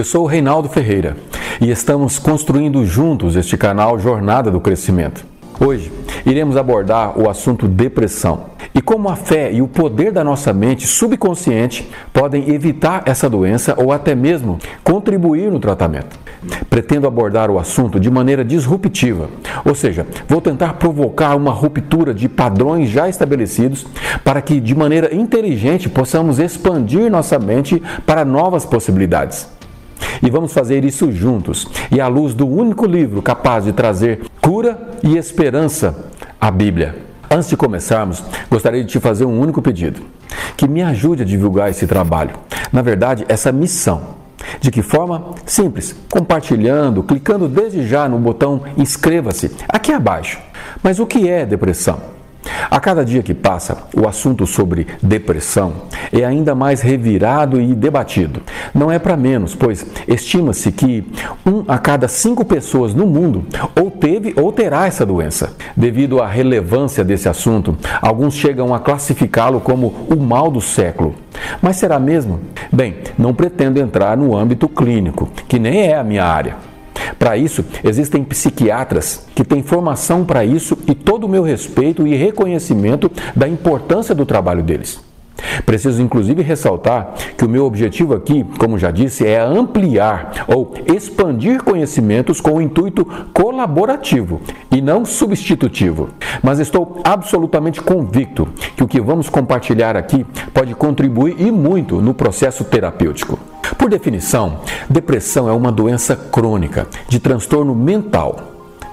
Eu sou o Reinaldo Ferreira e estamos construindo juntos este canal Jornada do Crescimento. Hoje iremos abordar o assunto depressão e como a fé e o poder da nossa mente subconsciente podem evitar essa doença ou até mesmo contribuir no tratamento. Pretendo abordar o assunto de maneira disruptiva, ou seja, vou tentar provocar uma ruptura de padrões já estabelecidos para que, de maneira inteligente, possamos expandir nossa mente para novas possibilidades. E vamos fazer isso juntos e à luz do único livro capaz de trazer cura e esperança a Bíblia. Antes de começarmos, gostaria de te fazer um único pedido: que me ajude a divulgar esse trabalho. Na verdade, essa missão. De que forma? Simples, compartilhando, clicando desde já no botão inscreva-se aqui abaixo. Mas o que é depressão? A cada dia que passa, o assunto sobre depressão é ainda mais revirado e debatido. Não é para menos, pois estima-se que um a cada cinco pessoas no mundo ou teve ou terá essa doença. Devido à relevância desse assunto, alguns chegam a classificá-lo como o mal do século. Mas será mesmo? Bem, não pretendo entrar no âmbito clínico, que nem é a minha área. Para isso, existem psiquiatras que têm formação para isso e todo o meu respeito e reconhecimento da importância do trabalho deles. Preciso inclusive ressaltar que o meu objetivo aqui, como já disse, é ampliar ou expandir conhecimentos com o intuito colaborativo e não substitutivo. Mas estou absolutamente convicto que o que vamos compartilhar aqui pode contribuir e muito no processo terapêutico. Por definição, depressão é uma doença crônica de transtorno mental.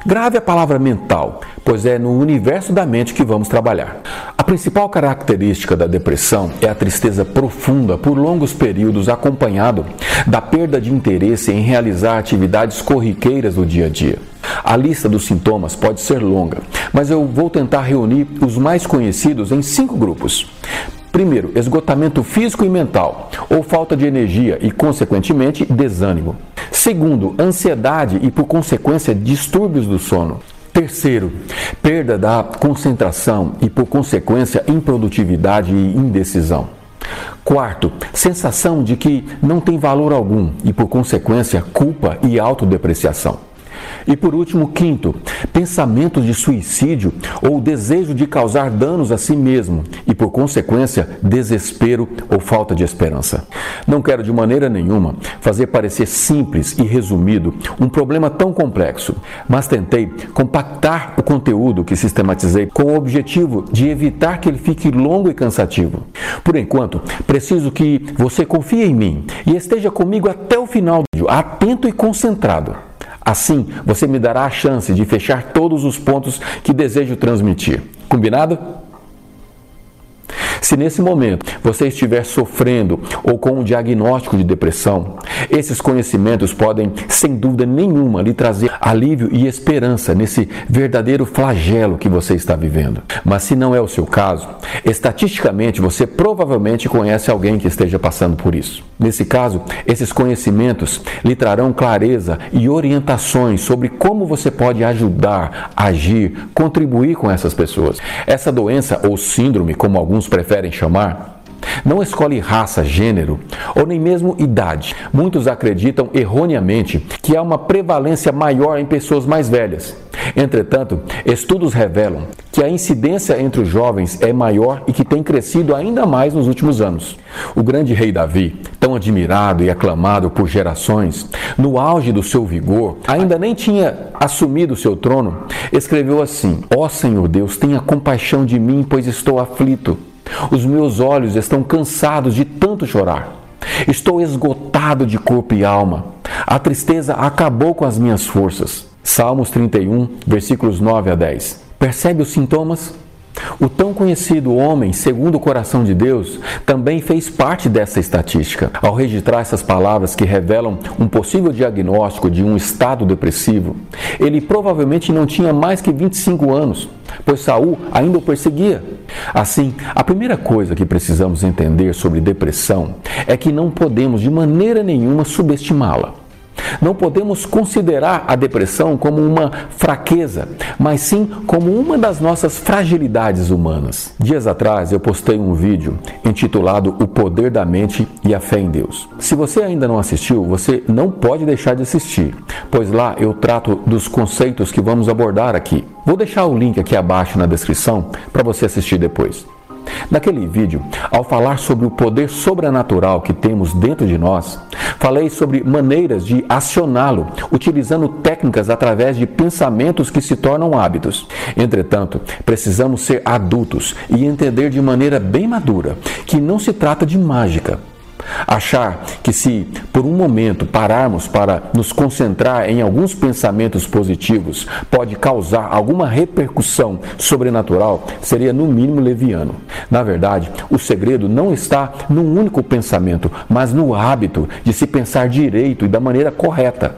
Grave a palavra mental, pois é no universo da mente que vamos trabalhar. A principal característica da depressão é a tristeza profunda por longos períodos, acompanhado da perda de interesse em realizar atividades corriqueiras do dia a dia. A lista dos sintomas pode ser longa, mas eu vou tentar reunir os mais conhecidos em cinco grupos. Primeiro, esgotamento físico e mental, ou falta de energia e, consequentemente, desânimo. Segundo, ansiedade e, por consequência, distúrbios do sono. Terceiro, perda da concentração e, por consequência, improdutividade e indecisão. Quarto, sensação de que não tem valor algum e, por consequência, culpa e autodepreciação. E por último, quinto, pensamentos de suicídio ou desejo de causar danos a si mesmo e, por consequência, desespero ou falta de esperança. Não quero de maneira nenhuma fazer parecer simples e resumido um problema tão complexo, mas tentei compactar o conteúdo que sistematizei com o objetivo de evitar que ele fique longo e cansativo. Por enquanto, preciso que você confie em mim e esteja comigo até o final atento e concentrado. Assim, você me dará a chance de fechar todos os pontos que desejo transmitir. Combinado? Se nesse momento você estiver sofrendo ou com um diagnóstico de depressão, esses conhecimentos podem, sem dúvida nenhuma, lhe trazer alívio e esperança nesse verdadeiro flagelo que você está vivendo. Mas se não é o seu caso, estatisticamente você provavelmente conhece alguém que esteja passando por isso. Nesse caso, esses conhecimentos lhe trarão clareza e orientações sobre como você pode ajudar, agir, contribuir com essas pessoas. Essa doença ou síndrome, como alguns preferem, preferem chamar, não escolhe raça, gênero ou nem mesmo idade. Muitos acreditam erroneamente que há uma prevalência maior em pessoas mais velhas. Entretanto, estudos revelam que a incidência entre os jovens é maior e que tem crescido ainda mais nos últimos anos. O grande rei Davi, tão admirado e aclamado por gerações, no auge do seu vigor, ainda nem tinha assumido seu trono, escreveu assim: Ó oh Senhor Deus, tenha compaixão de mim, pois estou aflito. Os meus olhos estão cansados de tanto chorar. Estou esgotado de corpo e alma. A tristeza acabou com as minhas forças. Salmos 31, versículos 9 a 10. Percebe os sintomas? O tão conhecido homem, segundo o coração de Deus, também fez parte dessa estatística. Ao registrar essas palavras que revelam um possível diagnóstico de um estado depressivo, ele provavelmente não tinha mais que 25 anos, pois Saul ainda o perseguia. Assim, a primeira coisa que precisamos entender sobre depressão é que não podemos de maneira nenhuma subestimá-la. Não podemos considerar a depressão como uma fraqueza, mas sim como uma das nossas fragilidades humanas. Dias atrás eu postei um vídeo intitulado O Poder da Mente e a Fé em Deus. Se você ainda não assistiu, você não pode deixar de assistir, pois lá eu trato dos conceitos que vamos abordar aqui. Vou deixar o link aqui abaixo na descrição para você assistir depois. Naquele vídeo, ao falar sobre o poder sobrenatural que temos dentro de nós, falei sobre maneiras de acioná-lo, utilizando técnicas através de pensamentos que se tornam hábitos. Entretanto, precisamos ser adultos e entender de maneira bem madura que não se trata de mágica Achar que se por um momento pararmos para nos concentrar em alguns pensamentos positivos pode causar alguma repercussão sobrenatural seria no mínimo leviano. Na verdade, o segredo não está num único pensamento, mas no hábito de se pensar direito e da maneira correta.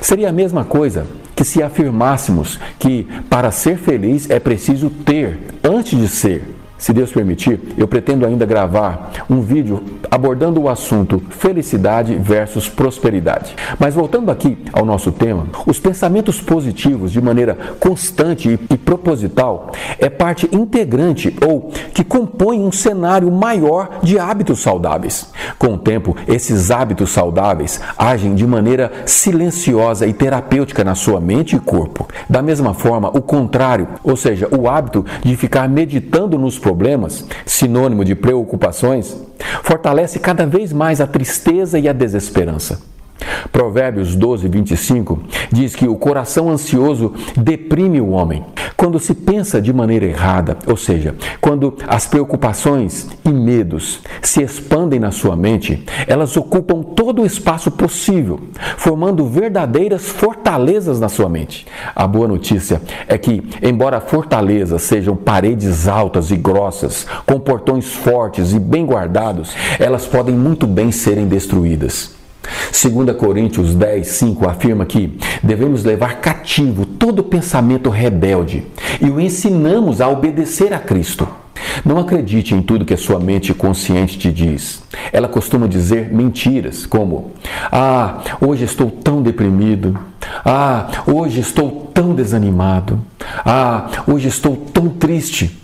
Seria a mesma coisa que se afirmássemos que para ser feliz é preciso ter antes de ser. Se Deus permitir, eu pretendo ainda gravar um vídeo abordando o assunto felicidade versus prosperidade. Mas voltando aqui ao nosso tema, os pensamentos positivos de maneira constante e proposital é parte integrante ou que compõe um cenário maior de hábitos saudáveis. Com o tempo, esses hábitos saudáveis agem de maneira silenciosa e terapêutica na sua mente e corpo. Da mesma forma, o contrário, ou seja, o hábito de ficar meditando nos problemas sinônimo de preocupações, fortalece cada vez mais a tristeza e a desesperança. Provérbios 12, 25 diz que o coração ansioso deprime o homem. Quando se pensa de maneira errada, ou seja, quando as preocupações e medos se expandem na sua mente, elas ocupam todo o espaço possível, formando verdadeiras fortalezas na sua mente. A boa notícia é que, embora fortalezas sejam paredes altas e grossas, com portões fortes e bem guardados, elas podem muito bem serem destruídas. 2 Coríntios 10, 5 afirma que devemos levar cativo todo pensamento rebelde e o ensinamos a obedecer a Cristo. Não acredite em tudo que a sua mente consciente te diz. Ela costuma dizer mentiras, como: Ah, hoje estou tão deprimido. Ah, hoje estou tão desanimado. Ah, hoje estou tão triste.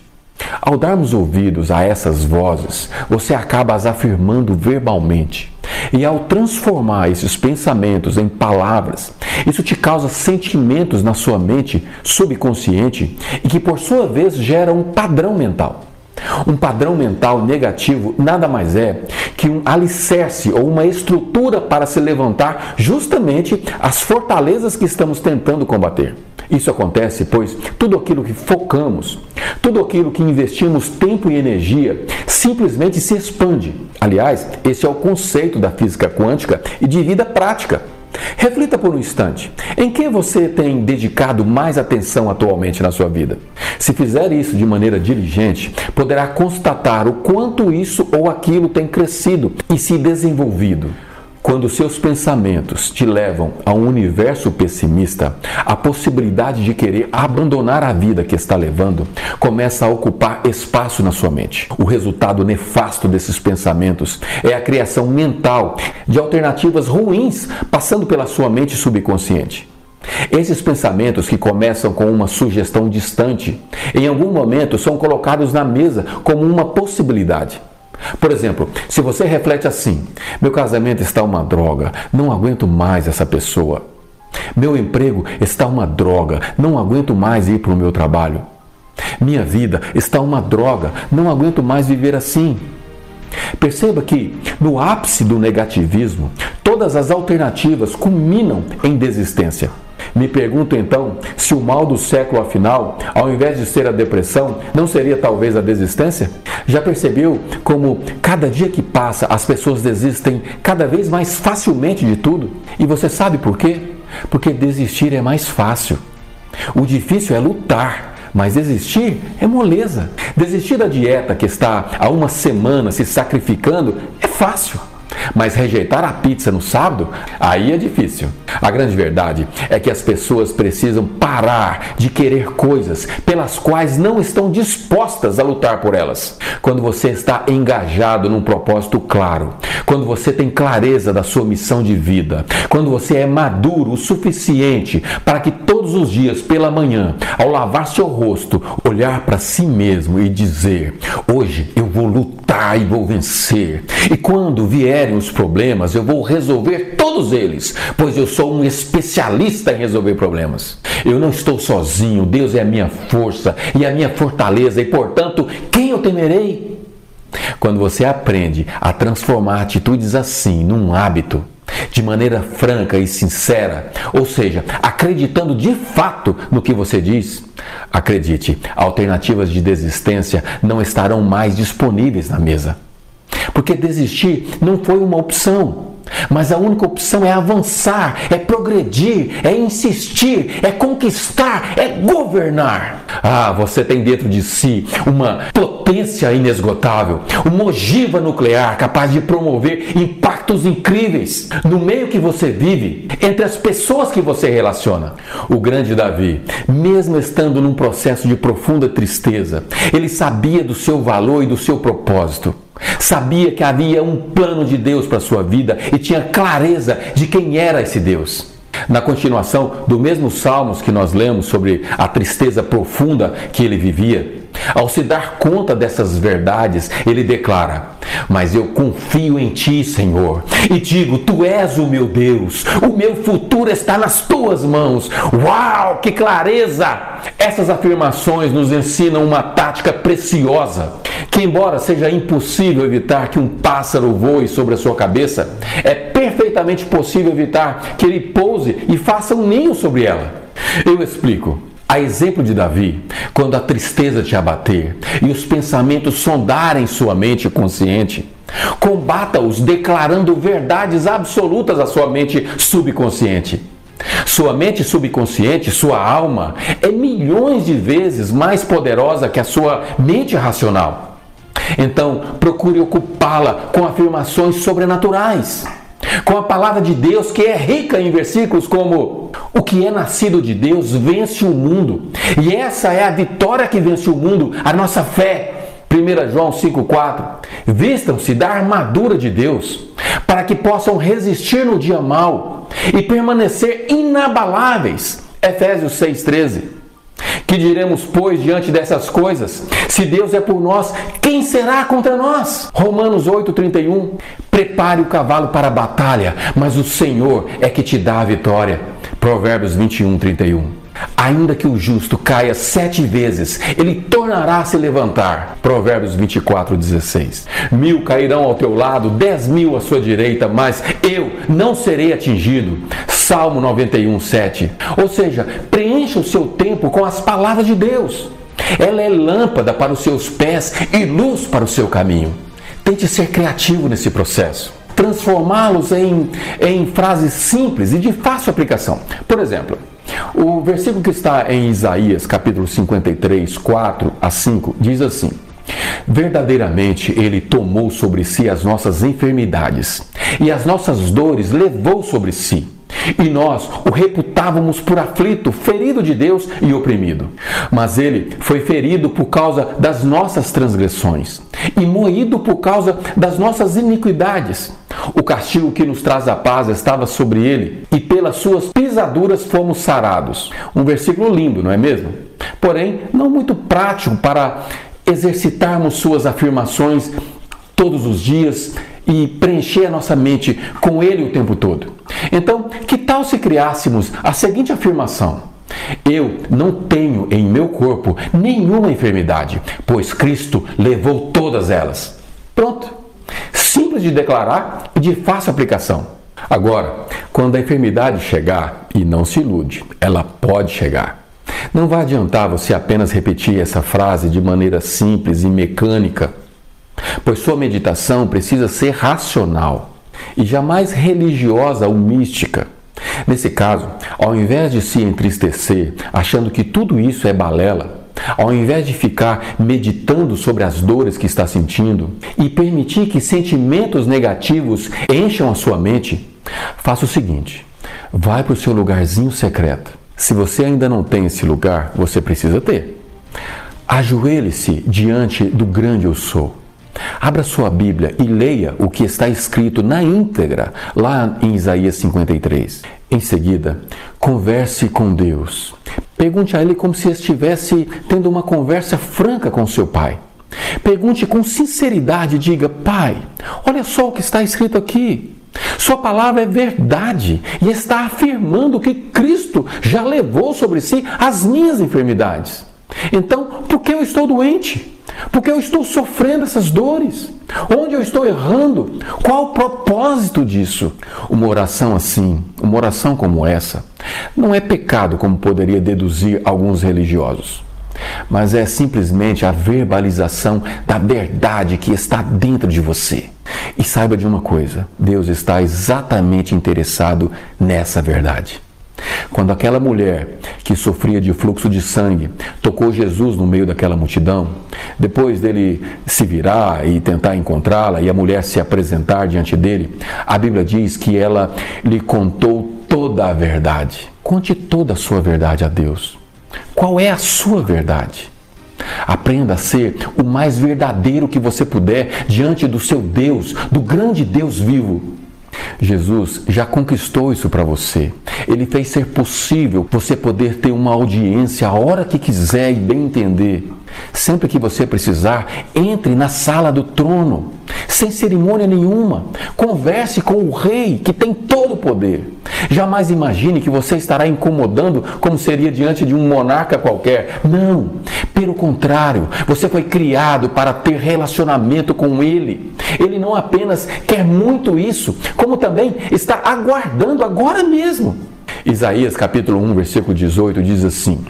Ao darmos ouvidos a essas vozes, você acaba as afirmando verbalmente. E ao transformar esses pensamentos em palavras, isso te causa sentimentos na sua mente subconsciente e que, por sua vez, gera um padrão mental. Um padrão mental negativo nada mais é que um alicerce ou uma estrutura para se levantar justamente as fortalezas que estamos tentando combater. Isso acontece pois tudo aquilo que focamos, tudo aquilo que investimos tempo e energia simplesmente se expande. Aliás, esse é o conceito da física quântica e de vida prática. Reflita por um instante: em que você tem dedicado mais atenção atualmente na sua vida? Se fizer isso de maneira diligente, poderá constatar o quanto isso ou aquilo tem crescido e se desenvolvido. Quando seus pensamentos te levam a um universo pessimista, a possibilidade de querer abandonar a vida que está levando começa a ocupar espaço na sua mente. O resultado nefasto desses pensamentos é a criação mental de alternativas ruins passando pela sua mente subconsciente. Esses pensamentos que começam com uma sugestão distante, em algum momento são colocados na mesa como uma possibilidade. Por exemplo, se você reflete assim: meu casamento está uma droga, não aguento mais essa pessoa. Meu emprego está uma droga, não aguento mais ir para o meu trabalho. Minha vida está uma droga, não aguento mais viver assim. Perceba que, no ápice do negativismo, todas as alternativas culminam em desistência. Me pergunto então se o mal do século, afinal, ao invés de ser a depressão, não seria talvez a desistência? Já percebeu como cada dia que passa as pessoas desistem cada vez mais facilmente de tudo? E você sabe por quê? Porque desistir é mais fácil. O difícil é lutar. Mas desistir é moleza. Desistir da dieta que está há uma semana se sacrificando é fácil. Mas rejeitar a pizza no sábado, aí é difícil. A grande verdade é que as pessoas precisam parar de querer coisas pelas quais não estão dispostas a lutar por elas. Quando você está engajado num propósito claro, quando você tem clareza da sua missão de vida, quando você é maduro o suficiente para que todos os dias pela manhã, ao lavar seu rosto, olhar para si mesmo e dizer: Hoje eu vou lutar e vou vencer. E quando vierem os problemas, eu vou resolver todos eles, pois eu sou um especialista em resolver problemas. Eu não estou sozinho, Deus é a minha força e a minha fortaleza, e portanto, quem eu temerei? Quando você aprende a transformar atitudes assim num hábito, de maneira franca e sincera, ou seja, acreditando de fato no que você diz, acredite, alternativas de desistência não estarão mais disponíveis na mesa. Porque desistir não foi uma opção. Mas a única opção é avançar, é progredir, é insistir, é conquistar, é governar. Ah, você tem dentro de si uma potência inesgotável, uma ogiva nuclear capaz de promover impactos incríveis no meio que você vive, entre as pessoas que você relaciona. O grande Davi, mesmo estando num processo de profunda tristeza, ele sabia do seu valor e do seu propósito. Sabia que havia um plano de Deus para sua vida e tinha clareza de quem era esse Deus. Na continuação do mesmo Salmos que nós lemos sobre a tristeza profunda que ele vivia, ao se dar conta dessas verdades, ele declara: Mas eu confio em ti, Senhor, e digo: Tu és o meu Deus, o meu futuro está nas tuas mãos. Uau, que clareza! Essas afirmações nos ensinam uma tática preciosa que, embora seja impossível evitar que um pássaro voe sobre a sua cabeça, é perfeitamente possível evitar que ele pouse e faça um ninho sobre ela. Eu explico. A exemplo de Davi, quando a tristeza te abater e os pensamentos sondarem sua mente consciente, combata-os declarando verdades absolutas à sua mente subconsciente. Sua mente subconsciente, sua alma, é milhões de vezes mais poderosa que a sua mente racional. Então, procure ocupá-la com afirmações sobrenaturais com a palavra de Deus que é rica em versículos como: O que é nascido de Deus vence o mundo, e essa é a vitória que vence o mundo, a nossa fé. 1 João 5,4: Vistam-se da armadura de Deus, para que possam resistir no dia mau e permanecer inabaláveis. Efésios 6,13. Que diremos, pois, diante dessas coisas? Se Deus é por nós, quem será contra nós? Romanos 8,31. Prepare o cavalo para a batalha, mas o Senhor é que te dá a vitória. Provérbios 21, 31. Ainda que o justo caia sete vezes, ele tornará a se levantar. Provérbios 24, 16. Mil cairão ao teu lado, dez mil à sua direita, mas eu não serei atingido. Salmo 91, 7. Ou seja, preencha o seu tempo com as palavras de Deus. Ela é lâmpada para os seus pés e luz para o seu caminho. Tente ser criativo nesse processo transformá-los em, em frases simples e de fácil aplicação. Por exemplo, o versículo que está em Isaías, capítulo 53, 4 a 5, diz assim: Verdadeiramente ele tomou sobre si as nossas enfermidades e as nossas dores levou sobre si. E nós o reputávamos por aflito, ferido de Deus e oprimido. Mas ele foi ferido por causa das nossas transgressões e moído por causa das nossas iniquidades. O castigo que nos traz a paz estava sobre ele, e pelas suas pisaduras fomos sarados. Um versículo lindo, não é mesmo? Porém, não muito prático para exercitarmos suas afirmações todos os dias e preencher a nossa mente com ele o tempo todo. Então, que tal se criássemos a seguinte afirmação? Eu não tenho em meu corpo nenhuma enfermidade, pois Cristo levou todas elas. Pronto. Simples de declarar e de fácil aplicação. Agora, quando a enfermidade chegar, e não se ilude, ela pode chegar. Não vai adiantar você apenas repetir essa frase de maneira simples e mecânica, pois sua meditação precisa ser racional e jamais religiosa ou mística. Nesse caso, ao invés de se entristecer achando que tudo isso é balela, ao invés de ficar meditando sobre as dores que está sentindo e permitir que sentimentos negativos encham a sua mente, faça o seguinte: vai para o seu lugarzinho secreto. Se você ainda não tem esse lugar, você precisa ter. Ajoelhe-se diante do grande eu sou. Abra sua Bíblia e leia o que está escrito na íntegra lá em Isaías 53. Em seguida, converse com Deus. Pergunte a Ele como se estivesse tendo uma conversa franca com seu Pai. Pergunte com sinceridade, diga: Pai, olha só o que está escrito aqui. Sua palavra é verdade e está afirmando que Cristo já levou sobre si as minhas enfermidades. Então, por que eu estou doente? Porque eu estou sofrendo essas dores. Onde eu estou errando? Qual o propósito disso? Uma oração assim, uma oração como essa, não é pecado como poderia deduzir alguns religiosos, mas é simplesmente a verbalização da verdade que está dentro de você. E saiba de uma coisa: Deus está exatamente interessado nessa verdade. Quando aquela mulher que sofria de fluxo de sangue tocou Jesus no meio daquela multidão, depois dele se virar e tentar encontrá-la e a mulher se apresentar diante dele, a Bíblia diz que ela lhe contou toda a verdade. Conte toda a sua verdade a Deus. Qual é a sua verdade? Aprenda a ser o mais verdadeiro que você puder diante do seu Deus, do grande Deus vivo. Jesus já conquistou isso para você. Ele fez ser possível você poder ter uma audiência a hora que quiser e bem entender. Sempre que você precisar, entre na sala do trono, sem cerimônia nenhuma. Converse com o rei que tem todo o poder. Jamais imagine que você estará incomodando como seria diante de um monarca qualquer. Não, pelo contrário, você foi criado para ter relacionamento com ele. Ele não apenas quer muito isso, como também está aguardando agora mesmo. Isaías capítulo 1, versículo 18 diz assim: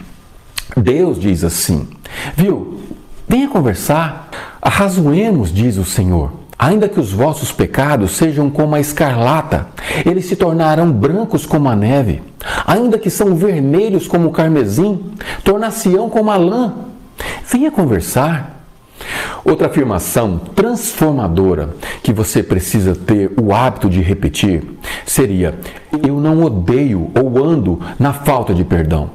Deus diz assim: Viu? Venha conversar. Arrazoemos, diz o Senhor. Ainda que os vossos pecados sejam como a escarlata, eles se tornarão brancos como a neve. Ainda que são vermelhos como o carmesim, tornar-se-ão como a lã. Venha conversar. Outra afirmação transformadora que você precisa ter o hábito de repetir seria: Eu não odeio ou ando na falta de perdão.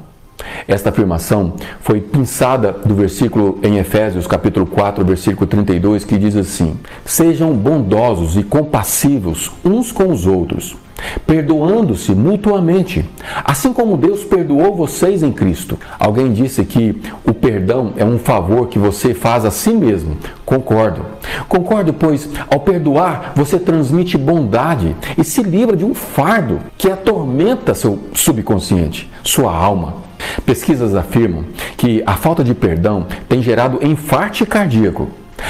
Esta afirmação foi pensada do versículo em Efésios, capítulo 4, versículo 32, que diz assim: Sejam bondosos e compassivos uns com os outros, perdoando-se mutuamente, assim como Deus perdoou vocês em Cristo. Alguém disse que o perdão é um favor que você faz a si mesmo. Concordo. Concordo, pois ao perdoar, você transmite bondade e se livra de um fardo que atormenta seu subconsciente, sua alma. Pesquisas afirmam que a falta de perdão tem gerado enfarte cardíaco,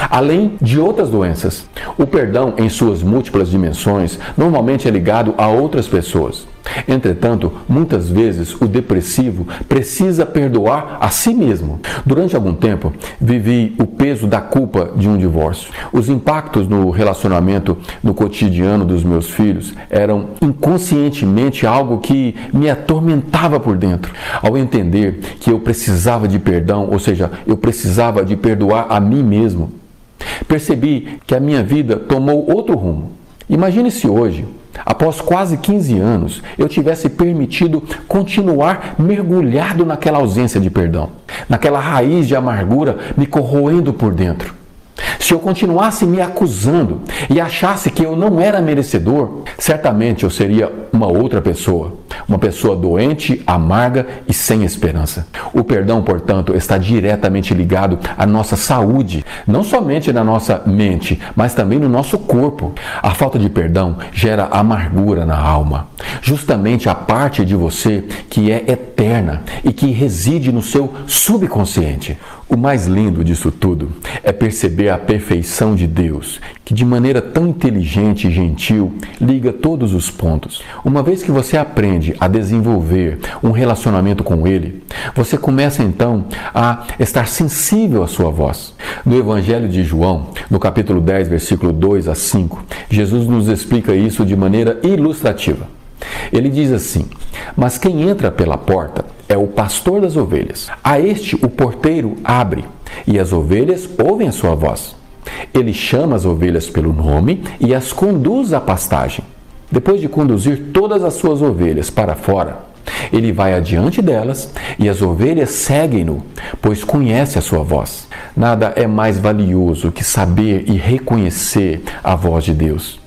além de outras doenças. O perdão, em suas múltiplas dimensões, normalmente é ligado a outras pessoas. Entretanto, muitas vezes o depressivo precisa perdoar a si mesmo. Durante algum tempo, vivi o peso da culpa de um divórcio. Os impactos no relacionamento no cotidiano dos meus filhos eram inconscientemente algo que me atormentava por dentro. Ao entender que eu precisava de perdão, ou seja, eu precisava de perdoar a mim mesmo, percebi que a minha vida tomou outro rumo. Imagine se hoje após quase 15 anos, eu tivesse permitido continuar mergulhado naquela ausência de perdão, naquela raiz de amargura me corroendo por dentro. Se eu continuasse me acusando e achasse que eu não era merecedor, certamente eu seria uma outra pessoa, uma pessoa doente, amarga e sem esperança. O perdão, portanto, está diretamente ligado à nossa saúde, não somente na nossa mente, mas também no nosso corpo. A falta de perdão gera amargura na alma, justamente a parte de você que é eterna e que reside no seu subconsciente. O mais lindo disso tudo é perceber a perfeição de Deus, que de maneira tão inteligente e gentil liga todos os pontos. Uma vez que você aprende a desenvolver um relacionamento com Ele, você começa então a estar sensível à sua voz. No Evangelho de João, no capítulo 10, versículo 2 a 5, Jesus nos explica isso de maneira ilustrativa. Ele diz assim: Mas quem entra pela porta é o pastor das ovelhas. A este o porteiro abre, e as ovelhas ouvem a sua voz. Ele chama as ovelhas pelo nome e as conduz à pastagem. Depois de conduzir todas as suas ovelhas para fora, ele vai adiante delas e as ovelhas seguem-no, pois conhece a sua voz. Nada é mais valioso que saber e reconhecer a voz de Deus.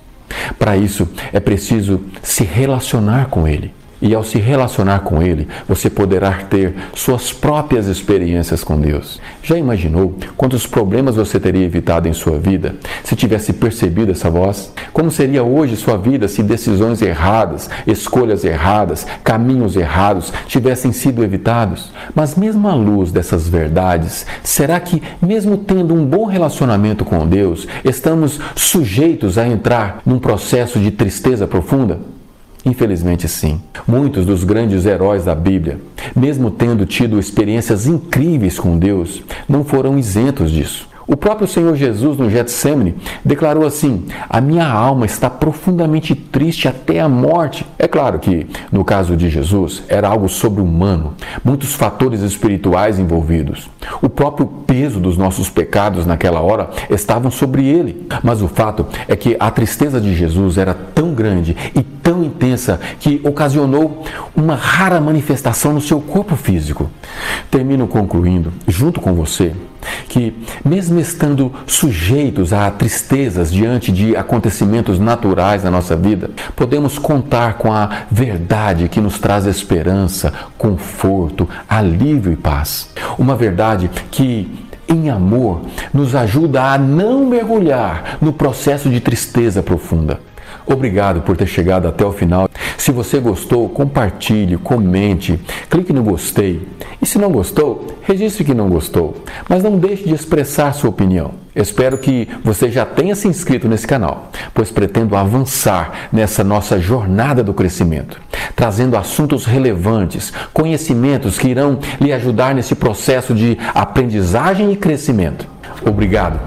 Para isso é preciso se relacionar com Ele. E ao se relacionar com Ele, você poderá ter suas próprias experiências com Deus. Já imaginou quantos problemas você teria evitado em sua vida se tivesse percebido essa voz? Como seria hoje sua vida se decisões erradas, escolhas erradas, caminhos errados tivessem sido evitados? Mas, mesmo à luz dessas verdades, será que, mesmo tendo um bom relacionamento com Deus, estamos sujeitos a entrar num processo de tristeza profunda? Infelizmente, sim. Muitos dos grandes heróis da Bíblia, mesmo tendo tido experiências incríveis com Deus, não foram isentos disso. O próprio Senhor Jesus, no Getsemane, declarou assim: A minha alma está profundamente triste até a morte. É claro que, no caso de Jesus, era algo sobre-humano, muitos fatores espirituais envolvidos. O próprio peso dos nossos pecados naquela hora estavam sobre ele. Mas o fato é que a tristeza de Jesus era tão grande e tão intensa que ocasionou uma rara manifestação no seu corpo físico. Termino concluindo, junto com você, que, mesmo estando sujeitos a tristezas diante de acontecimentos naturais na nossa vida, podemos contar com a verdade que nos traz esperança, conforto, alívio e paz. Uma verdade que em amor, nos ajuda a não mergulhar no processo de tristeza profunda. Obrigado por ter chegado até o final. Se você gostou, compartilhe, comente, clique no gostei. E se não gostou, registre que não gostou. Mas não deixe de expressar sua opinião. Espero que você já tenha se inscrito nesse canal, pois pretendo avançar nessa nossa jornada do crescimento, trazendo assuntos relevantes, conhecimentos que irão lhe ajudar nesse processo de aprendizagem e crescimento. Obrigado